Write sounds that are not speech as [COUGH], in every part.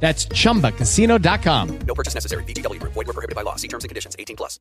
That's chumbacasino.com. No purchase necessary. BGW. Void were prohibited by law. See terms and conditions. 18 plus.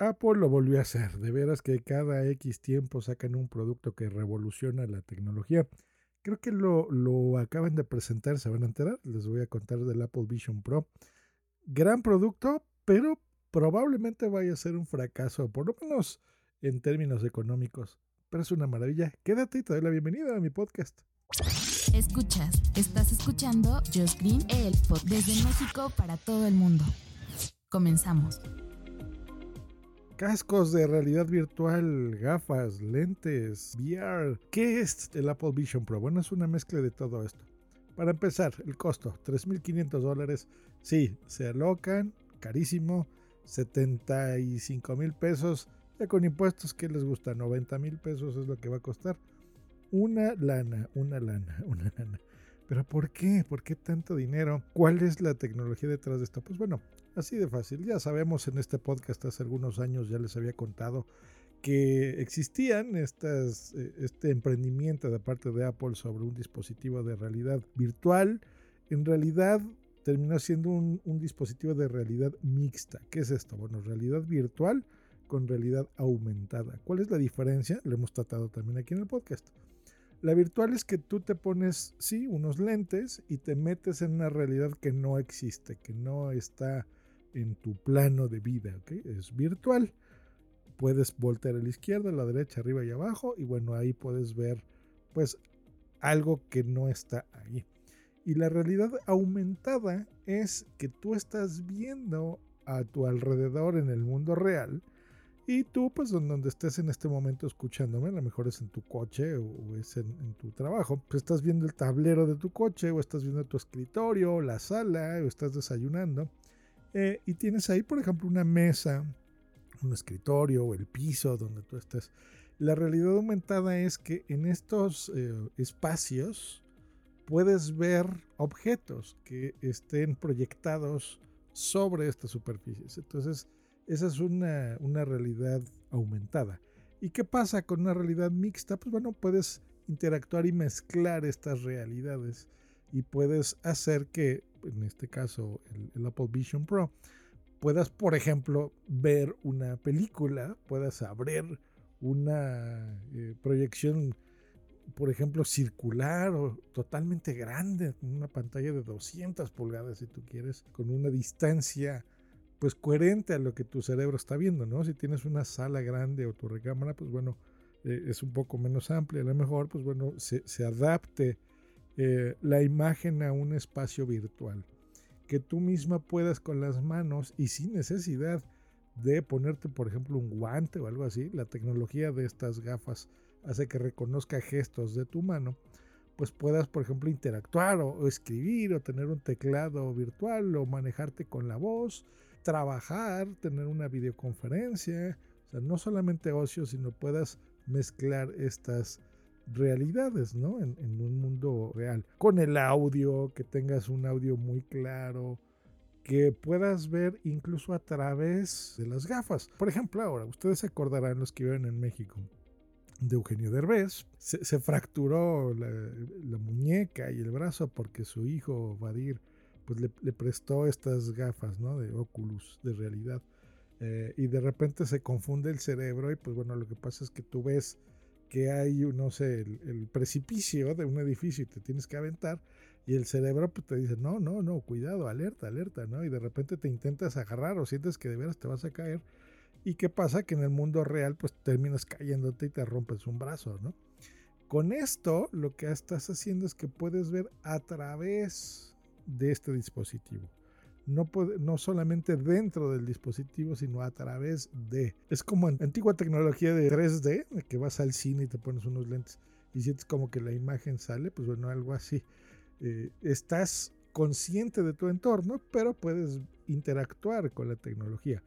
Apple lo volvió a hacer. De veras que cada X tiempo sacan un producto que revoluciona la tecnología. Creo que lo, lo acaban de presentar, se van a enterar. Les voy a contar del Apple Vision Pro. Gran producto, pero probablemente vaya a ser un fracaso, por lo menos en términos económicos. Pero es una maravilla. Quédate y te doy la bienvenida a mi podcast. Escuchas, estás escuchando Just Green, el pod desde México para todo el mundo. Comenzamos. Cascos de realidad virtual, gafas, lentes, VR. ¿Qué es el Apple Vision Pro? Bueno, es una mezcla de todo esto. Para empezar, el costo, 3.500 dólares. Sí, se alocan, carísimo, 75 mil pesos. Ya con impuestos, ¿qué les gusta? 90 mil pesos es lo que va a costar. Una lana, una lana, [LAUGHS] una lana. Pero ¿por qué? ¿Por qué tanto dinero? ¿Cuál es la tecnología detrás de esto? Pues bueno, así de fácil. Ya sabemos en este podcast hace algunos años ya les había contado que existían estas, eh, este emprendimiento de parte de Apple sobre un dispositivo de realidad virtual. En realidad terminó siendo un, un dispositivo de realidad mixta. ¿Qué es esto? Bueno, realidad virtual con realidad aumentada. ¿Cuál es la diferencia? Lo hemos tratado también aquí en el podcast. La virtual es que tú te pones, sí, unos lentes y te metes en una realidad que no existe, que no está en tu plano de vida, ¿ok? Es virtual. Puedes voltear a la izquierda, a la derecha, arriba y abajo y bueno, ahí puedes ver pues algo que no está ahí. Y la realidad aumentada es que tú estás viendo a tu alrededor en el mundo real y tú, pues donde estés en este momento escuchándome, a lo mejor es en tu coche o es en, en, tu trabajo, pues estás viendo el tablero de tu coche o estás viendo tu escritorio, la sala o estás desayunando. Eh, y tienes ahí, por ejemplo, una mesa, un escritorio o el piso donde tú estés. La realidad aumentada es que en estos eh, espacios puedes ver objetos que estén proyectados sobre estas superficies. Entonces, esa es una, una, realidad aumentada. ¿Y qué pasa con una realidad mixta? Pues bueno, puedes interactuar y mezclar estas realidades y puedes hacer que, en este caso, el, Apple Vision Pro, puedas, por ejemplo, ver una película, puedas abrir una eh, proyección, por ejemplo, circular o totalmente grande, una pantalla de 200 pulgadas si tú quieres, con una distancia pues coherente a lo que tu cerebro está viendo, ¿no? Si tienes una sala grande o tu recámara, pues bueno, eh, es un poco menos amplia, a lo mejor, pues bueno, se, adapte eh, la imagen a un espacio virtual. Que tú misma puedas con las manos y sin necesidad de ponerte, por ejemplo, un guante o algo así, la tecnología de estas gafas hace que reconozca gestos de tu mano, pues puedas, por ejemplo, interactuar o escribir o tener un teclado virtual o manejarte con la voz trabajar, tener una videoconferencia, o sea, no solamente ocio, sino puedas mezclar estas realidades, ¿no? En, un mundo real. Con el audio, que tengas un audio muy claro, que puedas ver incluso a través de las gafas. Por ejemplo, ahora, ustedes se acordarán los que viven en México de Eugenio Derbez, se, se fracturó la, la, muñeca y el brazo porque su hijo Vadir pues le, prestó estas gafas, ¿no? De Oculus, de realidad. Eh, y de repente se confunde el cerebro y pues bueno, lo que pasa es que tú ves que hay, no sé, el, el, precipicio de un edificio y te tienes que aventar y el cerebro pues te dice, no, no, no, cuidado, alerta, alerta, ¿no? Y de repente te intentas agarrar o sientes que de veras te vas a caer. ¿Y qué pasa? Que en el mundo real pues terminas cayéndote y te rompes un brazo, ¿no? Con esto lo que estás haciendo es que puedes ver a través de este dispositivo. No, no solamente dentro del dispositivo, sino a través de. Es como en antigua tecnología de 3D, que vas al cine y te pones unos lentes y sientes como que la imagen sale, pues bueno, algo así. Eh, estás consciente de tu entorno, pero puedes interactuar con la tecnología.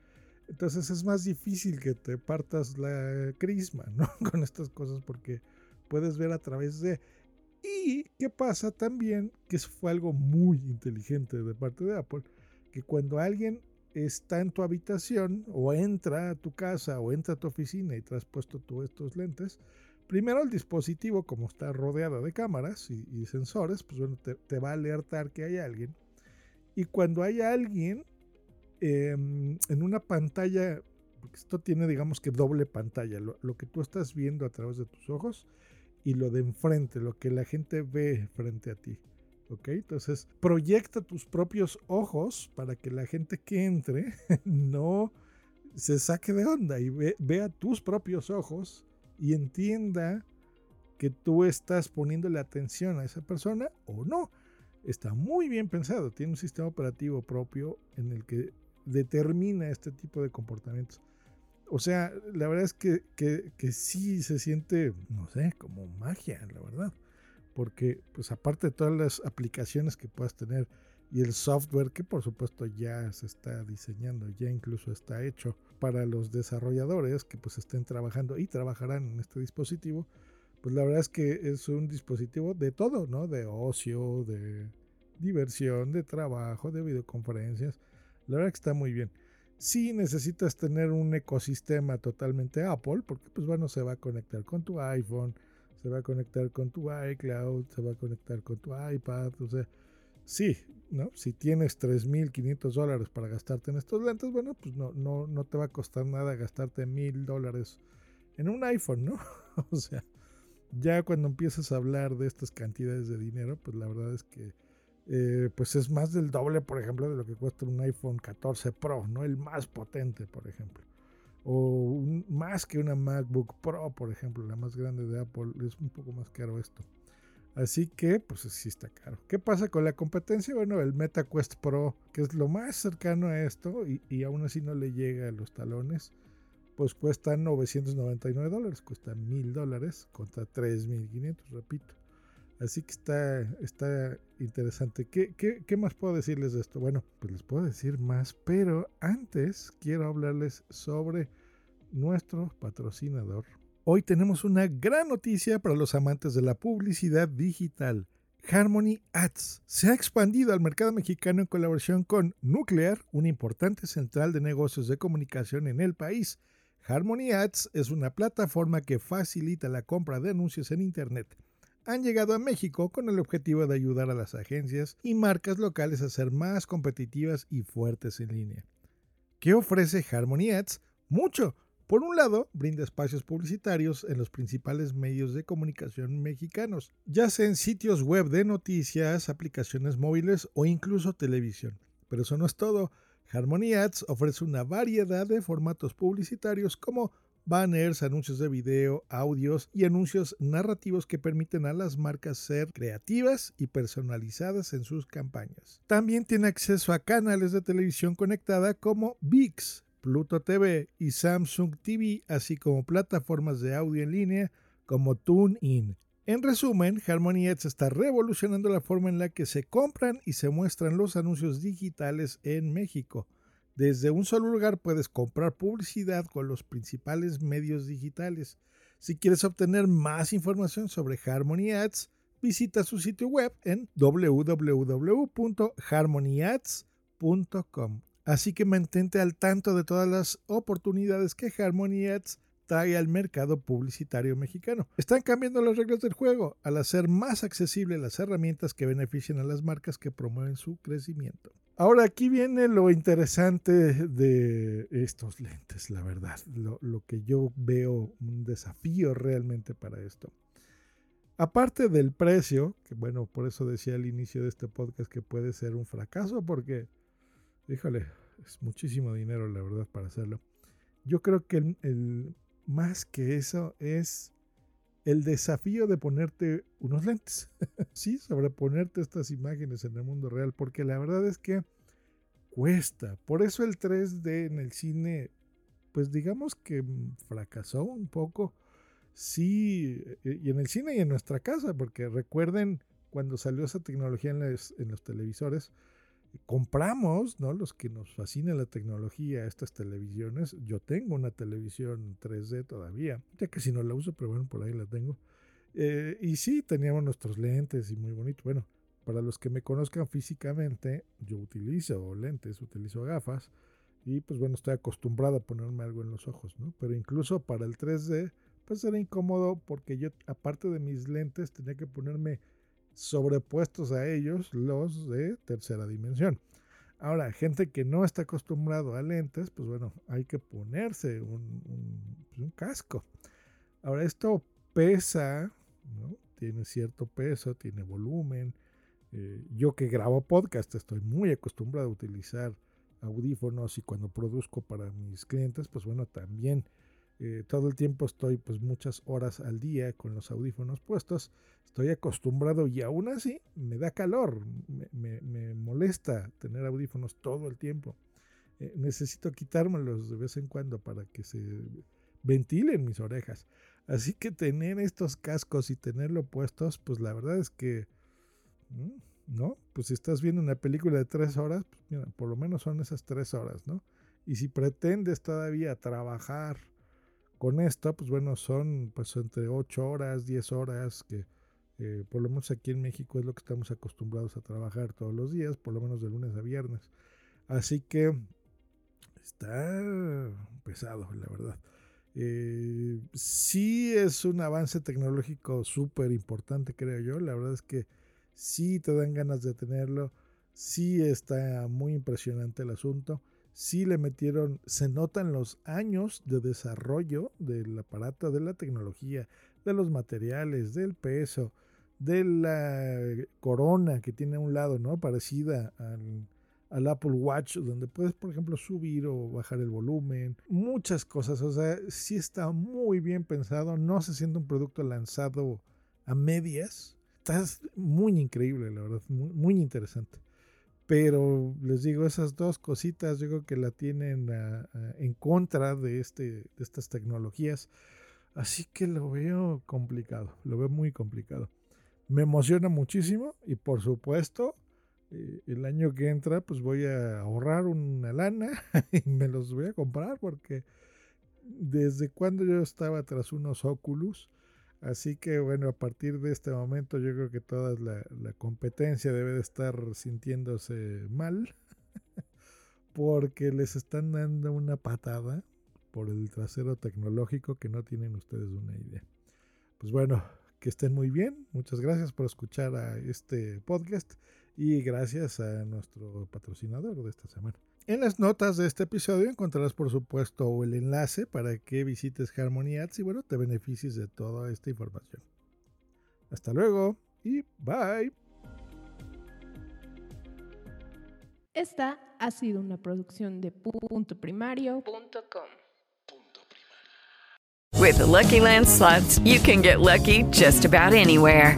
Entonces es más difícil que te partas la crisma. [LAUGHS] Con estas cosas porque puedes ver a través de... Y qué pasa también, que eso fue algo muy inteligente de parte de Apple, que cuando alguien está en tu habitación o entra a tu casa o entra a tu oficina y te has puesto tú estos lentes, primero el dispositivo, como está rodeado de cámaras y, sensores, pues bueno, te, va a alertar que hay alguien. Y cuando hay alguien em, en una pantalla, esto tiene digamos que doble pantalla, lo, lo que tú estás viendo a través de tus ojos y lo de enfrente, lo que la gente ve frente a ti. Entonces, proyecta tus propios ojos para que la gente que entre [LAUGHS] no se saque de onda y vea tus propios ojos y entienda que tú estás poniéndole atención a esa persona o no. Está muy bien pensado, tiene un sistema operativo propio en el que determina este tipo de comportamientos. O sea, la verdad es que, que, que sí se siente, no sé, como magia, la verdad porque pues aparte de todas las aplicaciones que puedas tener y el software que por supuesto ya se está diseñando, ya incluso está hecho para los desarrolladores que pues estén trabajando y trabajarán en este dispositivo, pues la verdad es que es un dispositivo de todo, ¿no? De ocio, de diversión, de trabajo, de videoconferencias. La verdad que está muy bien. Si necesitas tener un ecosistema totalmente Apple, porque pues bueno, se va a conectar con tu iPhone, se va a conectar con tu iCloud, se va a conectar con tu iPad, o sea, sí, ¿no? Si tienes 3.500 dólares para gastarte en estos lentes, bueno, pues no, no, no te va a costar nada gastarte 1.000 dólares en un iPhone, ¿no? [LAUGHS] o sea, ya cuando empiezas a hablar de estas cantidades de dinero, pues la verdad es que eh, pues es más del doble, por ejemplo, de lo que cuesta un iPhone 14 Pro, ¿no? El más potente, por ejemplo o más que una MacBook Pro, por ejemplo, la más grande de Apple, es un poco más caro esto. Así que, pues sí está caro. ¿Qué pasa con la competencia? Bueno, el MetaQuest Pro, que es lo más cercano a esto y, y aún así no le llega a los talones, pues cuesta 999 dólares, cuesta 1000 dólares contra 3500, repito. Así que está, está interesante. ¿Qué, ¿Qué, más puedo decirles de esto? Bueno, pues les puedo decir más, pero antes quiero hablarles sobre nuestro patrocinador. Hoy tenemos una gran noticia para los amantes de la publicidad digital. Harmony Ads se ha expandido al mercado mexicano en colaboración con Nuclear, una importante central de negocios de comunicación en el país. Harmony Ads es una plataforma que facilita la compra de anuncios en Internet han llegado a México con el objetivo de ayudar a las agencias y marcas locales a ser más competitivas y fuertes en línea. ¿Qué ofrece Harmony Ads? Mucho. Por un lado, brinda espacios publicitarios en los principales medios de comunicación mexicanos, ya sea en sitios web de noticias, aplicaciones móviles o incluso televisión. Pero eso no es todo. Harmony Ads ofrece una variedad de formatos publicitarios como banners, anuncios de video, audios y anuncios narrativos que permiten a las marcas ser creativas y personalizadas en sus campañas. También tiene acceso a canales de televisión conectada como VIX, Pluto TV y Samsung TV, así como plataformas de audio en línea como TuneIn. En resumen, Harmony está revolucionando la forma en la que se compran y se muestran los anuncios digitales en México. Desde un solo lugar puedes comprar publicidad con los principales medios digitales. Si quieres obtener más información sobre Harmony Ads, visita su sitio web en www.harmonyads.com. Así que mantente al tanto de todas las oportunidades que Harmony Ads trae al mercado publicitario mexicano. Están cambiando las reglas del juego al hacer más accesibles las herramientas que benefician a las marcas que promueven su crecimiento. Ahora aquí viene lo interesante de estos lentes, la verdad, lo, que yo veo un desafío realmente para esto. Aparte del precio, que bueno, por eso decía al inicio de este podcast que puede ser un fracaso, porque, híjole, es muchísimo dinero la verdad para hacerlo. Yo creo que el, más que eso es el desafío de ponerte unos lentes. [LAUGHS] sí, sobreponerte estas imágenes en el mundo real, porque la verdad es que cuesta. Por eso el 3D en el cine, pues digamos que fracasó un poco. Sí, eh, y en el cine y en nuestra casa, porque recuerden cuando salió esa tecnología en, en los televisores, compramos, ¿no? Los que nos fascina la tecnología, estas televisiones. Yo tengo una televisión 3D todavía, ya que si no la uso, pero bueno, por ahí la tengo. Eh, y sí, teníamos nuestros lentes y muy bonito. Bueno, para los que me conozcan físicamente, yo utilizo lentes, utilizo gafas. Y pues bueno, estoy acostumbrado a ponerme algo en los ojos, ¿no? Pero incluso para el 3D, pues era incómodo porque yo, aparte de mis lentes, tenía que ponerme sobrepuestos a ellos los de tercera dimensión. Ahora, gente que no está acostumbrado a lentes, pues bueno, hay que ponerse un, pues, casco. Ahora, esto pesa, tiene cierto peso, tiene volumen. Eh, yo que grabo podcast estoy muy acostumbrado a utilizar audífonos y cuando produzco para mis clientes, pues bueno, también eh, todo el tiempo estoy pues muchas horas al día con los audífonos puestos, estoy acostumbrado y aún así me da calor, me, molesta tener audífonos todo el tiempo. Eh, necesito quitármelos de vez en cuando para que se ventilen mis orejas. Así que tener estos cascos y tenerlo puestos, pues la verdad es que, ¿no? Pues si estás viendo una película de tres horas, pues mira, por lo menos son esas tres horas, ¿no? Y si pretendes todavía trabajar con esto, pues bueno, son pues entre 8 horas, 10 horas, que eh, por lo menos aquí en México es lo que estamos acostumbrados a trabajar todos los días, por lo menos de lunes a viernes. Así que está pesado, la verdad. Eh, sí es un avance tecnológico súper importante, creo yo. La verdad es que sí te dan ganas de tenerlo. Sí está muy impresionante el asunto sí le metieron, se notan los años de desarrollo del aparato, de la tecnología, de los materiales, del peso, de la corona que tiene a un lado, ¿no? Parecida al, al, Apple Watch, donde puedes, por ejemplo, subir o bajar el volumen, muchas cosas, o sea, sí está muy bien pensado, no se siente un producto lanzado a medias, está muy increíble, la verdad, muy, interesante. Pero les digo, esas dos cositas yo creo que la tienen en contra de, este, de estas tecnologías. Así que lo veo complicado, lo veo muy complicado. Me emociona muchísimo y por supuesto eh, el año que entra pues voy a ahorrar una lana [LAUGHS] y me los voy a comprar porque desde cuando yo estaba tras unos Oculus, Así que bueno, a partir de este momento yo creo que toda la, competencia debe de estar sintiéndose mal [LAUGHS] porque les están dando una patada por el trasero tecnológico que no tienen ustedes una idea. Pues bueno, que estén muy bien. Muchas gracias por escuchar a este podcast y gracias a nuestro patrocinador de esta semana. En las notas de este episodio encontrarás por supuesto el enlace para que visites Harmony Ads y bueno, te beneficies de toda esta información. Hasta luego y bye. Esta ha sido una producción de punto primario.com. With the Lucky Land slots, you can get lucky just about anywhere.